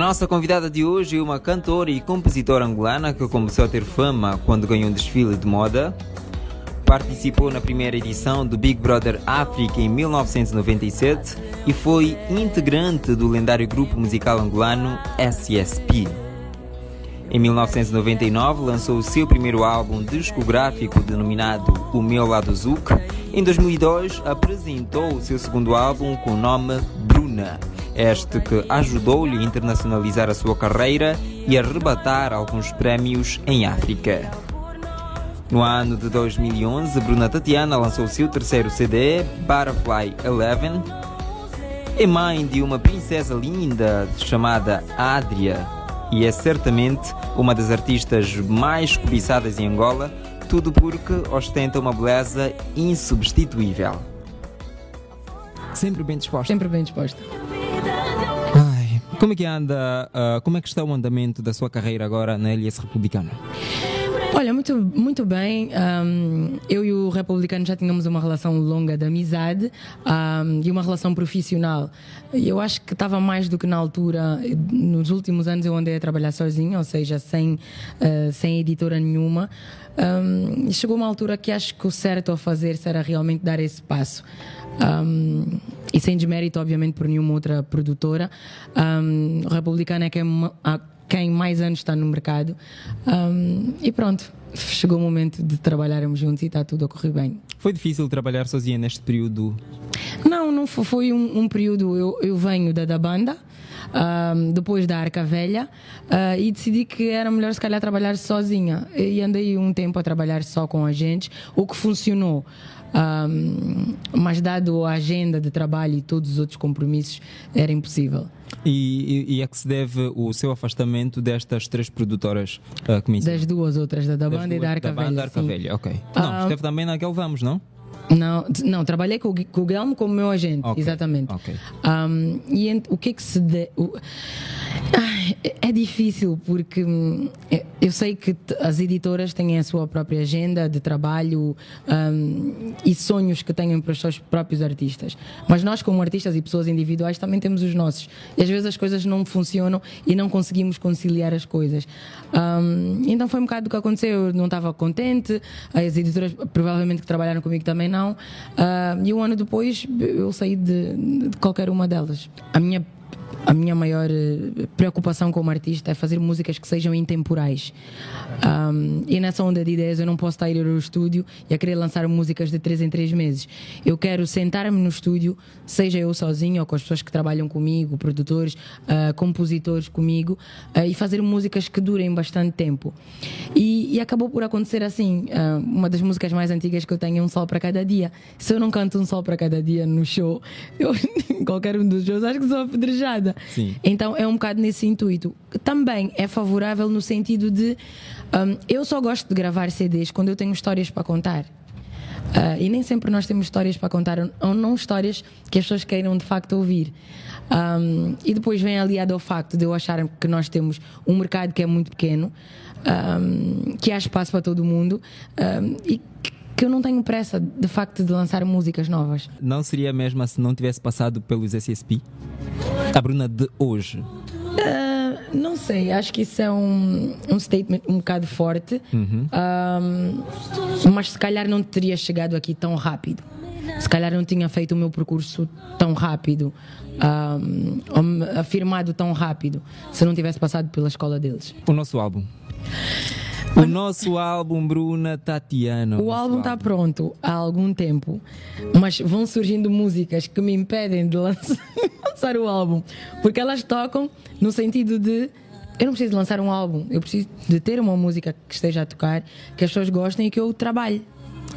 nossa convidada de hoje é uma cantora e compositora angolana que começou a ter fama quando ganhou um desfile de moda. Participou na primeira edição do Big Brother África em 1997 e foi integrante do lendário grupo musical angolano SSP. Em 1999 lançou o seu primeiro álbum discográfico denominado O Meu Lado Zouk. Em 2002 apresentou o seu segundo álbum com o nome Bruna este que ajudou-lhe a internacionalizar a sua carreira e a arrebatar alguns prémios em África. No ano de 2011, Bruna Tatiana lançou seu terceiro CD, Butterfly Eleven. É mãe de uma princesa linda chamada Adria e é certamente uma das artistas mais cobiçadas em Angola, tudo porque ostenta uma beleza insubstituível. Sempre bem disposta. Sempre bem disposta. Como é que anda, uh, como é que está o andamento da sua carreira agora na LS Republicana? Olha, muito, muito bem. Um, eu e o Republicano já tínhamos uma relação longa de amizade um, e uma relação profissional. Eu acho que estava mais do que na altura. Nos últimos anos eu andei a trabalhar sozinha, ou seja, sem, uh, sem editora nenhuma. Um, chegou uma altura que acho que o certo a fazer será realmente dar esse passo. Um, e sem desmérito, obviamente, por nenhuma outra produtora. Um, o Republicano é quem, quem mais anos está no mercado. Um, e pronto, chegou o momento de trabalharmos juntos e está tudo a correr bem. Foi difícil trabalhar sozinha neste período? Não, não foi, foi um, um, período. Eu, eu venho da, da banda. Um, depois da Arca Velha uh, e decidi que era melhor se calhar trabalhar sozinha e andei um tempo a trabalhar só com a gente, o que funcionou. Um, mas dado a agenda de trabalho e todos os outros compromissos, era impossível. E, e, e é que se deve o seu afastamento destas três produtoras uh, que Das duas outras, da, da banda duas, e da Arca da Velha. Arca Velha, ok. Não, esteve também naquele Vamos, não? Não, não, trabalhei com, com o Guilherme como meu agente, okay, exatamente. Okay. Um, e o que é que se. De, o, é difícil porque hum, é, eu sei que as editoras têm a sua própria agenda de trabalho um, e sonhos que têm para os seus próprios artistas. Mas nós, como artistas e pessoas individuais, também temos os nossos. E às vezes as coisas não funcionam e não conseguimos conciliar as coisas. Um, então foi um bocado o que aconteceu. Eu não estava contente, as editoras provavelmente que trabalharam comigo também não. Uh, e um ano depois eu saí de, de qualquer uma delas. A minha a minha maior eh, preocupação como artista é fazer músicas que sejam intemporais. Um, e nessa onda de ideias eu não posso estar a ir ao estúdio e a querer lançar músicas de 3 em 3 meses. Eu quero sentar-me no estúdio, seja eu sozinho ou com as pessoas que trabalham comigo, produtores, uh, compositores comigo, uh, e fazer músicas que durem bastante tempo. E, e acabou por acontecer assim. Uh, uma das músicas mais antigas que eu tenho é Um Sol para Cada Dia. Se eu não canto Um Sol para Cada Dia no show, eu, qualquer um dos shows, acho que sou apedrejada. Sim. Então é um bocado nesse intuito. Também é favorável no sentido de um, eu só gosto de gravar CDs quando eu tenho histórias para contar. Uh, e nem sempre nós temos histórias para contar, ou não histórias que as pessoas queiram de facto ouvir. Um, e depois vem aliado ao facto de eu achar que nós temos um mercado que é muito pequeno, um, que há espaço para todo mundo e que eu não tenho pressa de facto de lançar músicas novas. Não seria mesmo se não tivesse passado pelos SSP? A Bruna de hoje? Uh, não sei, acho que isso é um, um statement um bocado forte, uhum. um, mas se calhar não teria chegado aqui tão rápido. Se calhar não tinha feito o meu percurso tão rápido, um, afirmado tão rápido, se não tivesse passado pela escola deles. O nosso álbum. O nosso álbum, Bruna Tatiana. O álbum está pronto há algum tempo, mas vão surgindo músicas que me impedem de lançar o álbum, porque elas tocam no sentido de eu não preciso lançar um álbum, eu preciso de ter uma música que esteja a tocar, que as pessoas gostem e que eu trabalhe.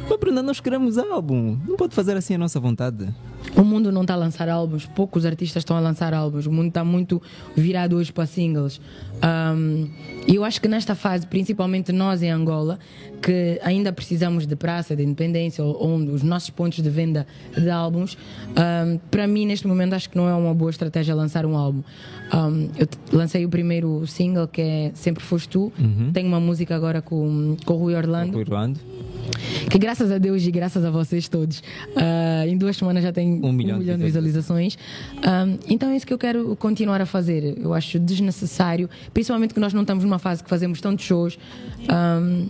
Mas Bruna, nós queremos álbum. Não pode fazer assim a nossa vontade. O mundo não está a lançar álbuns, poucos artistas estão a lançar álbuns. O mundo está muito virado hoje para singles. E eu acho que nesta fase, principalmente nós em Angola, que ainda precisamos de praça, de independência, onde os nossos pontos de venda de álbuns, um, para mim neste momento acho que não é uma boa estratégia lançar um álbum. Um, eu lancei o primeiro single que é Sempre Foste Tu. Uhum. Tenho uma música agora com, com o Rui Orlando. Rui Orlando que graças a Deus e graças a vocês todos, uh, em duas semanas já tem um milhão, um milhão de visualizações. Um, então é isso que eu quero continuar a fazer. Eu acho desnecessário, principalmente que nós não estamos numa fase que fazemos tantos shows. Um,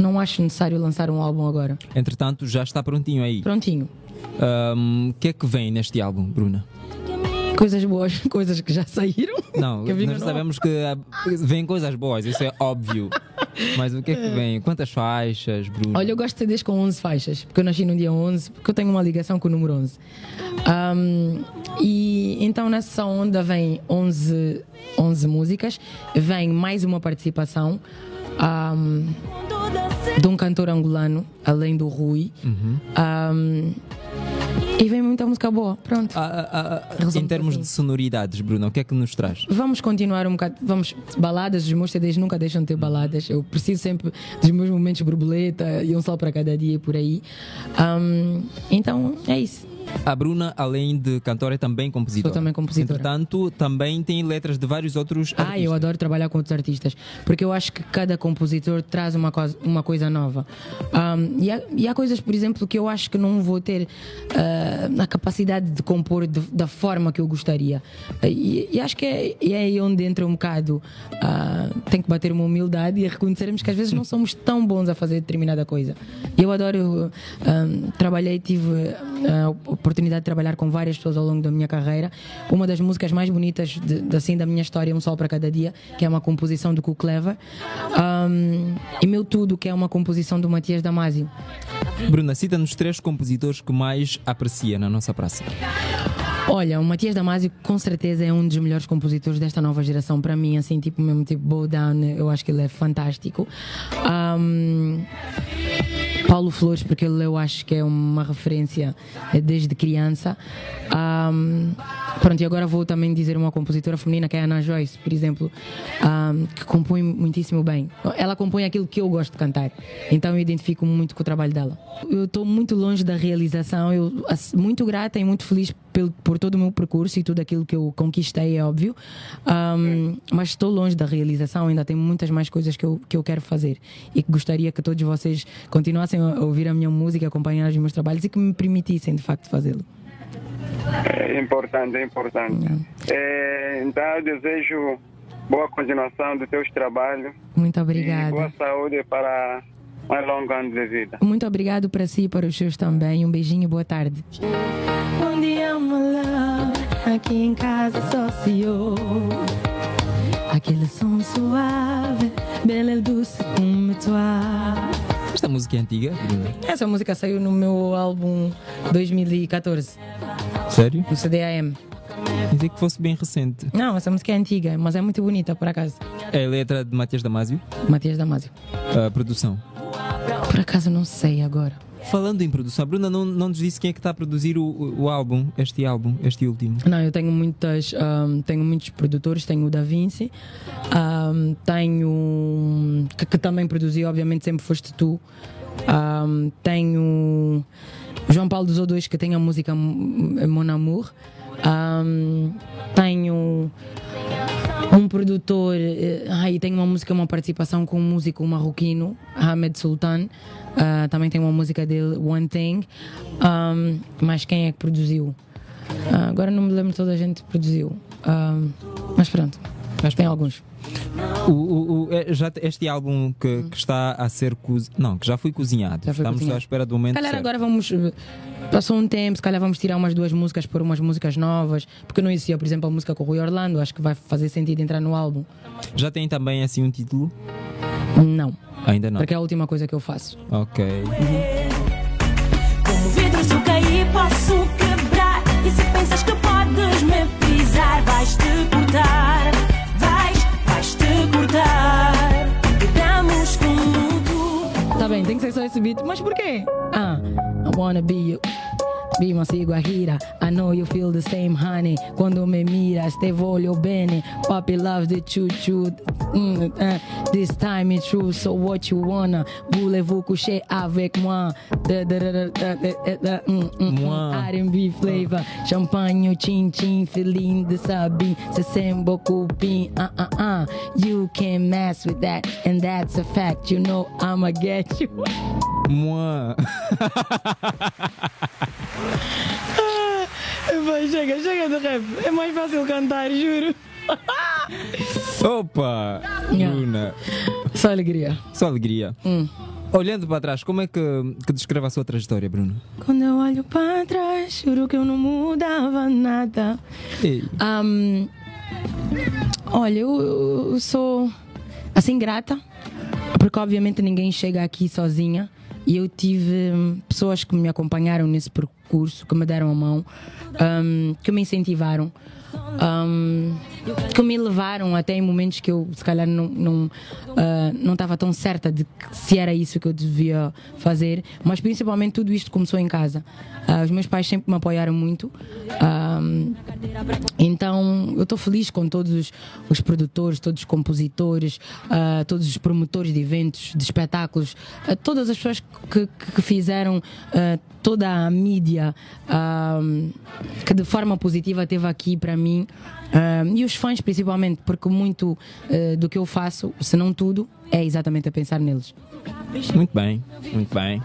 não acho necessário lançar um álbum agora. Entretanto, já está prontinho aí. Prontinho. O que é que vem neste álbum, Bruna? Coisas boas, coisas que já saíram. Não, nós sabemos que vêm coisas boas, isso é óbvio. Mas o que é que vem? Quantas faixas, Bruno? Olha, eu gosto de CDs com 11 faixas, porque eu nasci no dia 11, porque eu tenho uma ligação com o número 11. Um, e então nessa onda vem 11, 11 músicas, vem mais uma participação. Um, de um cantor angolano, além do Rui. Uhum. Um, e vem muita música boa, pronto. Ah, ah, ah, em termos de sonoridades, Bruno, o que é que nos traz? Vamos continuar um bocado, vamos, baladas, os meus CDs nunca deixam de ter baladas. Eu preciso sempre dos meus momentos borboleta e um sol para cada dia por aí. Um, então, é isso. A Bruna, além de cantora, é também compositora. Sou também compositora. Entretanto, também tem letras de vários outros artistas. Ah, eu adoro trabalhar com outros artistas, porque eu acho que cada compositor traz uma coisa, uma coisa nova. Um, e, há, e, há, coisas, por exemplo, que eu acho que não vou ter uh, a capacidade de compor de, da forma que eu gostaria. E, e acho que é, é, aí onde entra um bocado. Uh, tem que bater uma humildade e reconhecermos que às vezes não somos tão bons a fazer determinada coisa. Eu adoro. Um, trabalhei, tive. Uh, oportunidade de trabalhar com várias pessoas ao longo da minha carreira. Uma das músicas mais bonitas de, de assim da minha história, Um Sol para Cada Dia, que é uma composição do Cook Clever. Um, e Meu Tudo, que é uma composição do Matias Damasio. Bruna, cita-nos três compositores que mais aprecia na nossa praça. Olha, o Matias Damasio com certeza é um dos melhores compositores desta nova geração para mim, assim, tipo mesmo tipo Bow Down, eu acho que ele é fantástico. Um, Paulo Flores, porque ele eu acho que é uma referência eh, desde criança. Um, pronto, e agora vou também dizer uma compositora feminina que é a Ana Joyce, por exemplo, um, que compõe muitíssimo bem. Ela compõe aquilo que eu gosto de cantar, então eu identifico muito com o trabalho dela. Eu estou muito longe da realização, eu muito grata e muito feliz por, por todo o meu percurso e tudo aquilo que eu conquistei, é óbvio, um, mas estou longe da realização, ainda tem muitas mais coisas que eu, que eu quero fazer e que gostaria que todos vocês continuassem a ouvir a minha música, acompanhar os meus trabalhos e que me permitissem de facto fazê-lo. É importante, é importante. É, então eu desejo boa continuação dos teus trabalhos. Muito obrigada. boa saúde para mais longo ano de vida. Muito obrigado para si e para os seus também. Um beijinho, boa tarde. Um dia, aqui em casa só se ouve aquele som suave, bela doce como tua. Esta música é antiga? Essa música saiu no meu álbum 2014. Sério? No CDAM. Pensei que fosse bem recente. Não, essa música é antiga, mas é muito bonita, por acaso. É a letra de Matias Damasio? Matias Damasio. A produção? Por acaso não sei agora. Falando em produção, a Bruna não, não nos disse quem é que está a produzir o, o álbum, este álbum, este último. Não, eu tenho muitas, um, tenho muitos produtores, tenho o Da Vinci, um, tenho que, que, também produzi, obviamente sempre foste tu. Um, tenho João Paulo dos O2 que tem a música Mon Amour. tenho um produtor, uh, ai, tem uma música, uma participação com um músico marroquino, Ahmed Sultan. Uh, também tem uma música dele, One Thing. Um, mas quem é que produziu? Uh, agora não me lembro toda a gente que produziu. mas pronto, mas tem alguns. O, o, o, é, já este álbum que, hum. que, está a ser cozinhado, não, que já foi cozinhado. Já foi Estamos cozinhado. à espera do momento. Calhar certo. agora vamos. Passou um tempo, se calhar vamos tirar umas duas músicas por umas músicas novas, porque não existia, por exemplo, a música com o Rui Orlando, acho que vai fazer sentido entrar no álbum. Já tem também assim um título? Não. Ainda não. Porque é a última coisa que eu faço. Ok. Como vidro, se eu cair, posso quebrar. E se pensas que podes me pisar, vais-te cortar. Tá bem, tem que ser só esse beat. Mas por quê? Ah, I wanna be you. Bima sigo a gira. I know you feel the same, honey. Quando me miras, te voglio bene. Papi loves the choo choo. Mm, uh, this time it's true, so what you wanna? Voulez-vous coucher avec moi? Da, da, da, da, da, da, da, mm, mm, R&B flavor. Champagne, chin chin, feeling the sabi. Se sembo cupim. Uh uh uh. You can't mess with that, and that's a fact. You know I'ma get you. Moi. Vai, chega, chega do rap. É mais fácil cantar, juro. Opa! Bruna. Só alegria. Só alegria. Hum. Olhando para trás, como é que, que descreve a sua trajetória, Bruno? Quando eu olho para trás, juro que eu não mudava nada. Ahm, olha, eu, eu sou assim grata, porque obviamente ninguém chega aqui sozinha. E eu tive hum, pessoas que me acompanharam nesse percurso, que me deram a mão, hum, que me incentivaram, hum, que me levaram até em momentos que eu, se calhar, não não não estava tão certa de se era isso que eu devia fazer. Mas principalmente tudo isto começou em casa. Ah, os meus pais sempre me apoiaram muito. Hum, então eu estou feliz com todos os, os produtores, todos os compositores, todos os promotores de eventos, de espetáculos, todas as pessoas que, que- fizeram toda a mídia que de forma positiva teve aqui para mim. e os fãs principalmente, porque muito ah, do que eu faço, se não tudo, é exatamente a pensar neles. Muito bem, muito bem.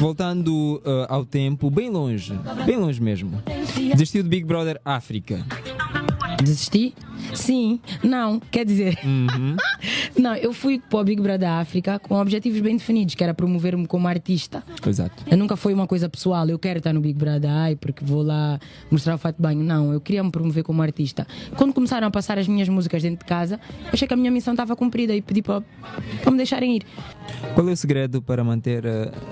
Voltando uh, ao tempo, bem longe, bem longe mesmo. Desistiu do Big Brother África. Desisti? Sim, não, quer dizer. não, eu fui para o Big Brother África com objetivos bem definidos, que era promover-me como artista. Exato. Eu nunca foi uma coisa pessoal, eu quero estar no Big Brother, ai, porque vou lá mostrar o fato de banho. Não, eu queria me promover como artista. Quando começaram a passar as minhas músicas dentro de casa, achei que a minha missão estava cumprida e pedi para, para me deixarem ir. Qual é o segredo para manter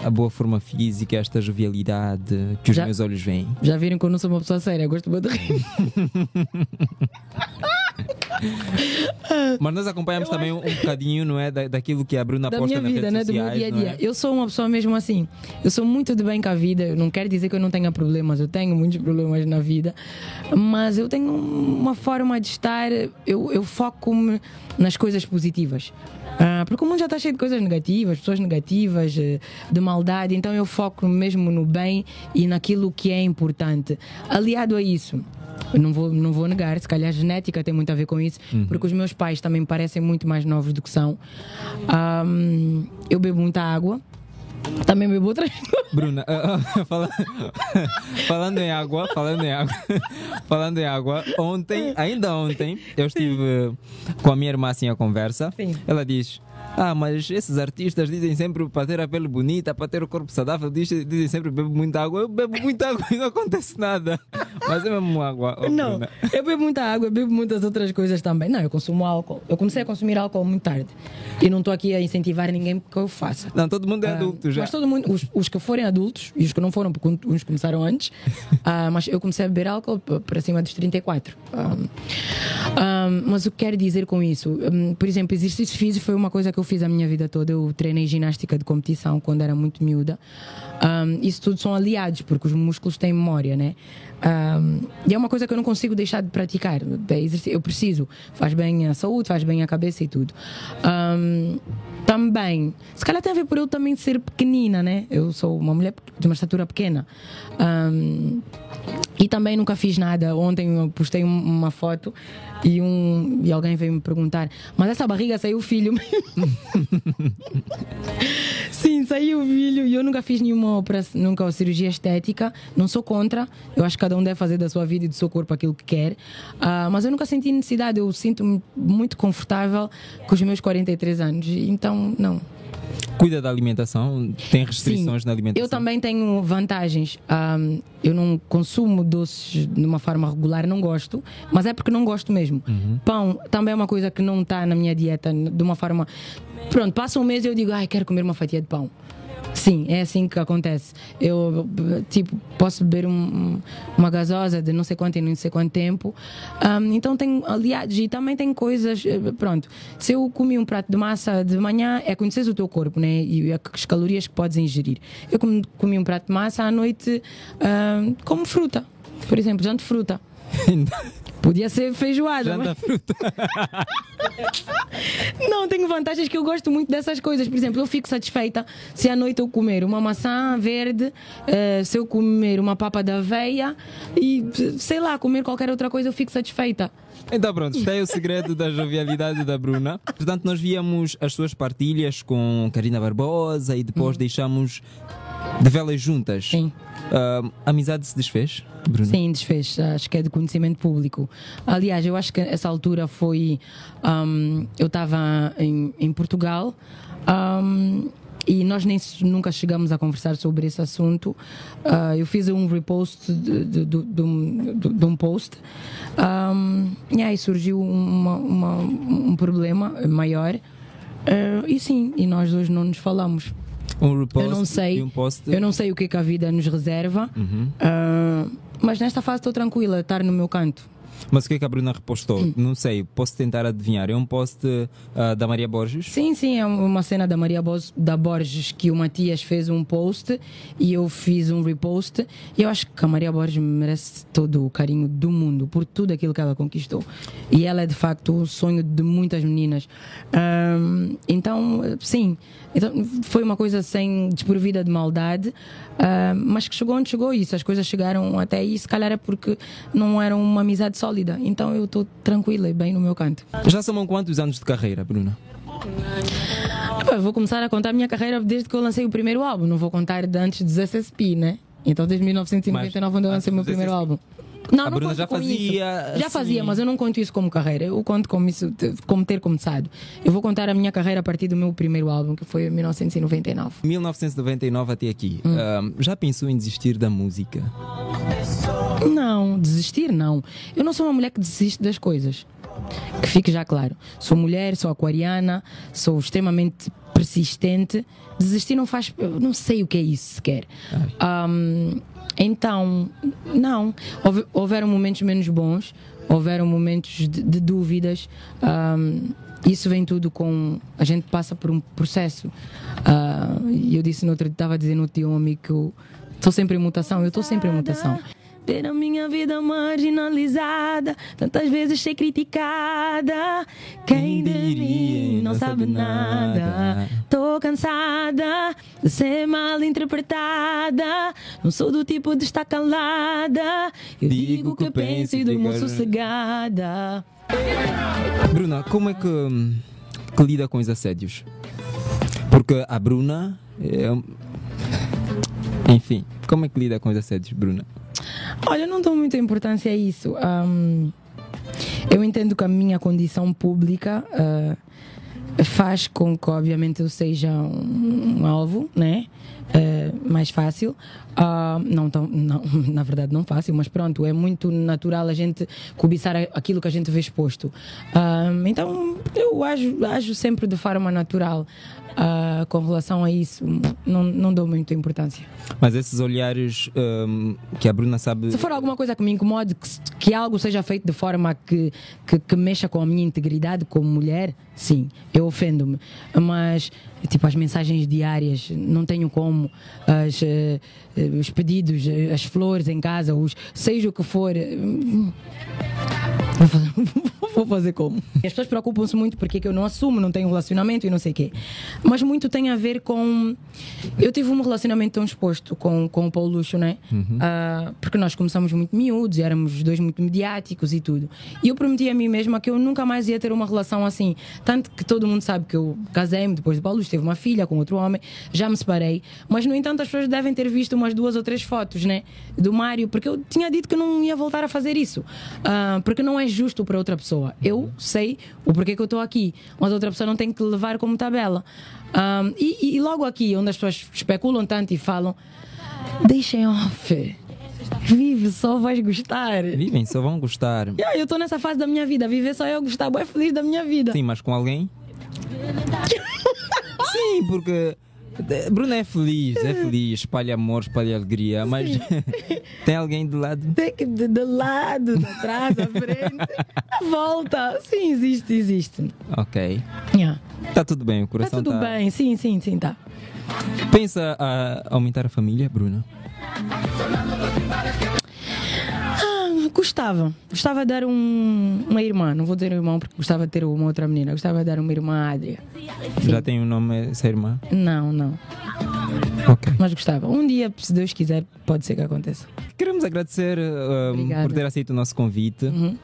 a boa forma física, esta jovialidade que os Já- meus olhos veem? Já viram que eu não sou uma pessoa séria, gosto muito de rir. Mas nós acompanhamos também um, um bocadinho, não é? Da, daquilo que a Bruna da posta minha nas vida, redes né? Do meu sociais, dia a dia. é? Eu sou uma pessoa mesmo assim. Eu sou muito de bem com a vida. Eu não quero dizer que eu não tenha problemas. Eu tenho muitos problemas na vida. Mas eu tenho uma forma de estar. Eu, eu foco-me nas coisas positivas. Ah, porque o mundo já está cheio de coisas negativas, pessoas negativas, eh, de maldade. Então eu foco mesmo no bem e naquilo que é importante. Aliado a isso. Não vou, não vou negar, se calhar a genética tem muito a ver com isso, porque os meus pais também parecem muito mais novos do que são. Ahm, eu bebo muita água, também bebo outras Bruna, ah, ah, fala- falando em água, falando em água, falando em água, ontem, ainda ontem, eu estive com a minha irmã assim a conversa. Sim. Ela diz: Ah, mas esses artistas dizem sempre para ter a pele bonita, para ter o corpo saudável, dizem, dizem sempre bebo muita água. Eu bebo muita água e não acontece nada. Mas é mesmo água. oh, Não, Bruna. eu bebo muita água, eu bebo muitas outras coisas também. Não, eu consumo álcool. Eu comecei a consumir álcool muito tarde. E não estou aqui a incentivar ninguém porque eu faço. Não, todo mundo é adulto já. Mas todo mundo, os, os que forem adultos e os que não foram, porque uns começaram antes, ah, mas eu comecei a beber álcool para cima dos 34. Ah, ah, mas o que quero dizer com isso? Hum, por exemplo, exercício físico foi uma coisa que eu fiz a minha vida toda. Eu treinei ginástica de competição quando era muito miúda. Ah, isso tudo são aliados, porque os músculos têm memória, né? Ah, e é uma coisa que eu não consigo deixar de praticar. É Eu preciso. Faz bem à saúde, faz bem à cabeça e tudo. Ah, também, se calhar tem a ver por eu também ser pequenina, né? Eu sou uma mulher de uma estatura pequena. Ahm, e também nunca fiz nada. Ontem eu postei um- uma foto e, um, e alguém veio me perguntar: Mas essa barriga saiu filho? E eu nunca fiz nenhuma operação, nunca cirurgia estética. Não sou contra. Eu acho que cada um deve fazer da sua vida e do seu corpo aquilo que quer. Ah, mas eu nunca senti necessidade. Eu sinto-me muito confortável com os meus 43 anos. Então, não. Cuida da alimentação, tem restrições Sim, na alimentação. Eu também tenho vantagens. Ahm, eu não consumo doces de uma forma regular, não gosto, mas é porque não gosto mesmo. Pão também é uma coisa que não está na minha dieta de uma forma. Pronto, passa um mês e eu digo, ai, quero comer uma fatia de pão. Sim, é assim que acontece. Eu, tipo, posso beber um, uma gasosa de não sei quanto e não sei quanto tempo. Um, então tem aliados e também tem coisas. Eh, pronto, se eu comi um prato de massa de manhã, é conhecer o teu corpo, né? E as calorias que podes ingerir. Eu comi um prato de massa à noite, um, como fruta. Por exemplo, janto fruta. Podia ser feijoada. Janta mas... fruta. não, tenho vantagens que eu gosto muito dessas coisas. Por exemplo, eu fico satisfeita se à noite eu comer uma maçã verde, uh, se eu comer uma papa da aveia e, sei lá, comer qualquer outra coisa, eu fico satisfeita. Então pronto, está aí o segredo da jovialidade da Bruna. Portanto, nós víamos as suas partilhas com Karina Barbosa e depois hum. deixamos de velas juntas. Sim. Uh, a amizade se desfez, Bruno? Sim, desfez. Acho que é de conhecimento público. Aliás, eu acho que essa altura foi. Um, eu estava em, em, Portugal. Um, e nós nem nunca chegamos a conversar sobre esse assunto. Uh, eu fiz um repost de, de, de, de um post um, e aí surgiu uma, uma, um problema maior. Uh, e sim, e nós dois não nos falamos um repost eu não sei, um post. Eu não sei o que, é que a vida nos reserva, uhum. uh, mas nesta fase estou tranquila, estar no meu canto. Mas o que é que a Bruna repostou? Hum. Não sei, posso tentar adivinhar. É um post uh, da Maria Borges? Sim, sim, é uma cena da Maria Bo da Borges que o Matias fez um post e eu fiz um repost. E eu acho que a Maria Borges merece todo o carinho do mundo por tudo aquilo que ela conquistou. E ela é de facto o sonho de muitas meninas. Um, então, sim, então, foi uma coisa sem desprovida de maldade, uh, mas que chegou onde chegou isso. As coisas chegaram até aí, se calhar é porque não era uma amizade sólida. Então eu estou tranquila e bem no meu canto. Já são quantos anos de carreira, Bruna? Eu vou começar a contar a minha carreira desde que eu lancei o primeiro álbum. Não vou contar de antes dos SSP, né? Então desde 1999, quando eu lancei o meu primeiro álbum. Não, a Bruna já fazia. Assim... Já fazia, mas eu não conto isso como carreira. Eu conto como, isso, como ter começado. Eu vou contar a minha carreira a partir do meu primeiro álbum, que foi em 1999. 1999 até aqui. Hum. Uh, já pensou em desistir da música? Não, desistir não. Eu não sou uma mulher que desiste das coisas. Que fique já claro. Sou mulher, sou aquariana, sou extremamente persistente. Desistir não faz. Não sei o que é isso sequer. Um, então, não. Houve, houveram momentos menos bons, houveram momentos de, de dúvidas. Um, isso vem tudo com. A gente passa por um processo. Uh, eu disse no outro dia, estava dizendo ao teu amigo que eu estou sempre em mutação. Eu estou sempre em mutação ter a minha vida marginalizada, tantas vezes ser criticada. Quem diria não sabe nada. Tô cansada de ser mal interpretada. Não sou do tipo de estar calada. Eu digo o que penso e durmo sossegada. Bruna, como é que, que lida com os assédios? Porque a Bruna. É... Enfim, como é que lida com os assédios, Bruna? Olha, não dou muita importância a isso. Um, eu entendo que a minha condição pública uh, faz com que, obviamente, eu seja um, um alvo, né? Uh, mais fácil. Uh, não, tão, não, na verdade, não fácil, mas pronto, é muito natural a gente cobiçar aquilo que a gente vê exposto. Uh, então, eu ajo, ajo sempre de forma natural uh, com relação a isso. Não, não dou muita importância. Mas esses olhares um, que a Bruna sabe. Se for alguma coisa que me incomode, que, que algo seja feito de forma que, que, que mexa com a minha integridade como mulher, sim, eu ofendo-me. Mas, tipo, as mensagens diárias, não tenho como. As, uh, os pedidos, as flores em casa, os, seja o que for. Uh, Vou fazer, vou fazer como? As pessoas preocupam-se muito porque eu não assumo, não tenho relacionamento e não sei o quê. Mas muito tem a ver com. Eu tive um relacionamento tão exposto com, com o Paulo Luxo, né? Uhum. Uh, porque nós começamos muito miúdos, éramos dois muito mediáticos e tudo. E eu prometi a mim mesma que eu nunca mais ia ter uma relação assim. Tanto que todo mundo sabe que eu casei-me depois do Paulo Luxo, teve uma filha com outro homem, já me separei. Mas, no entanto, as pessoas devem ter visto umas duas ou três fotos, né? Do Mário, porque eu tinha dito que não ia voltar a fazer isso. Uh, porque não é justo para outra pessoa. Eu sei o porquê que eu estou aqui, mas outra pessoa não tem que levar como tabela. Um, e, e, logo aqui, onde as pessoas especulam tanto e falam, deixem off. Vive, só vais gostar. Vivem, só vão gostar. Yeah, eu estou nessa fase da minha vida, viver só eu gostar, boa feliz da minha vida. Sim, mas com alguém? Sim, porque Bruna é feliz, é feliz, espalha amor, espalha alegria, mas tem alguém do lado? Tem que de, de lado, de trás, à frente, à volta. Sim, existe, existe. Ok. Yeah. Tá tudo bem, o coração tá tudo tá... bem, sim, sim, sim, tá. Pensa a aumentar a família, Bruna? Gostava. Gostava de dar um, uma irmã. Não vou dizer um irmão porque gostava de ter uma outra menina. Gostava de dar uma irmã Adria. Já tem o um nome essa irmã? Não, não. Ok. Mas gostava. Um dia, se Deus quiser, pode ser que aconteça. Queremos agradecer uh, por ter aceito o nosso convite. Uhum.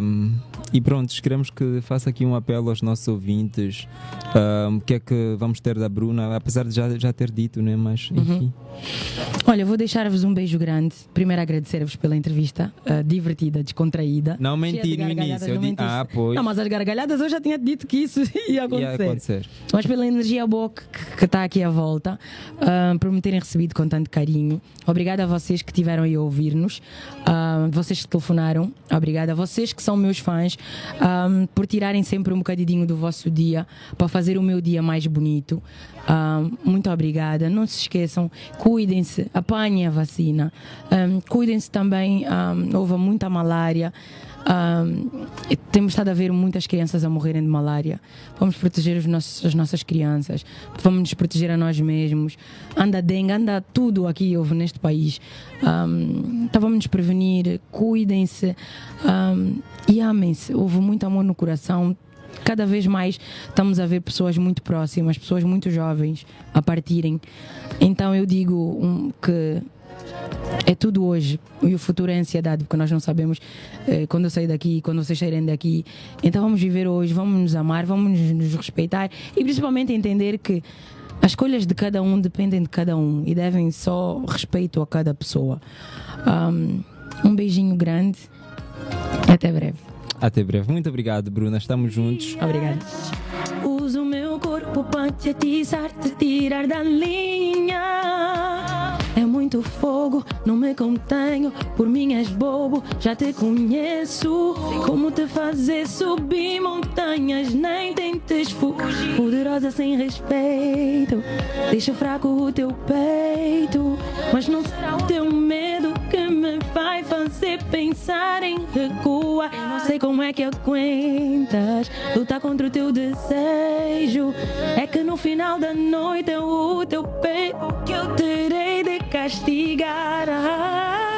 Um, e pronto, queremos que faça aqui um apelo aos nossos ouvintes. Um, o que é que vamos ter da Bruna, apesar de já, já ter dito, né? Mas Uhum. enfim. Olha, vou deixar-vos um beijo grande. Primeiro agradecer-vos pela entrevista, uh, divertida, descontraída. Não cheia de menti no início. Eu di- ah, pois. Não, mas as gargalhadas eu já tinha dito que isso ia acontecer. Ia acontecer. Mas pela energia boa que está aqui à volta, ah, por me terem recebido com tanto carinho. Obrigada a vocês que estiveram aí a ouvir-nos, ah, vocês que telefonaram, obrigada a vocês que são meus fãs, ah, por tirarem sempre um bocadinho do vosso dia para fazer o meu dia mais bonito. Ah, muito obrigada. Não se esqueçam, cuidem-se, apanhem a vacina. Ah, cuidem-se também, houve muita malária. Ah, temos estado a ver muitas crianças a morrerem de malária. Vamos proteger os nossos, as nossas crianças, vamos nos proteger a nós mesmos. Anda dengue, anda tudo aqui houve neste país. Ah, então vamos nos prevenir, cuidem-se ah, e amem-se. Houve muito amor no coração. Cada vez mais estamos a ver pessoas muito próximas, pessoas muito jovens a partirem. Então eu digo um, que é tudo hoje e o futuro é ansiedade, porque nós não sabemos eh, quando eu sair daqui, quando vocês saírem daqui. Então vamos viver hoje, vamos nos amar, vamos nos, nos respeitar e principalmente entender que as escolhas de cada um dependem de cada um e devem só respeito a cada pessoa. Um, um beijinho grande, até breve. Até breve. Muito obrigado, Bruna. Estamos juntos. Obrigada. Uso meu corpo para te atizar, te tirar da linha. Muito fogo, não me contenho. Por mim és bobo, já te conheço. Como te fazer subir montanhas, nem tentes fugir. Poderosa sem respeito, deixa fraco o teu peito. Mas não será o teu medo que me vai fazer pensar em recuar. Não sei como é que aguentas lutar contra o teu desejo. É que no final da noite é o teu peito que eu terei castigará.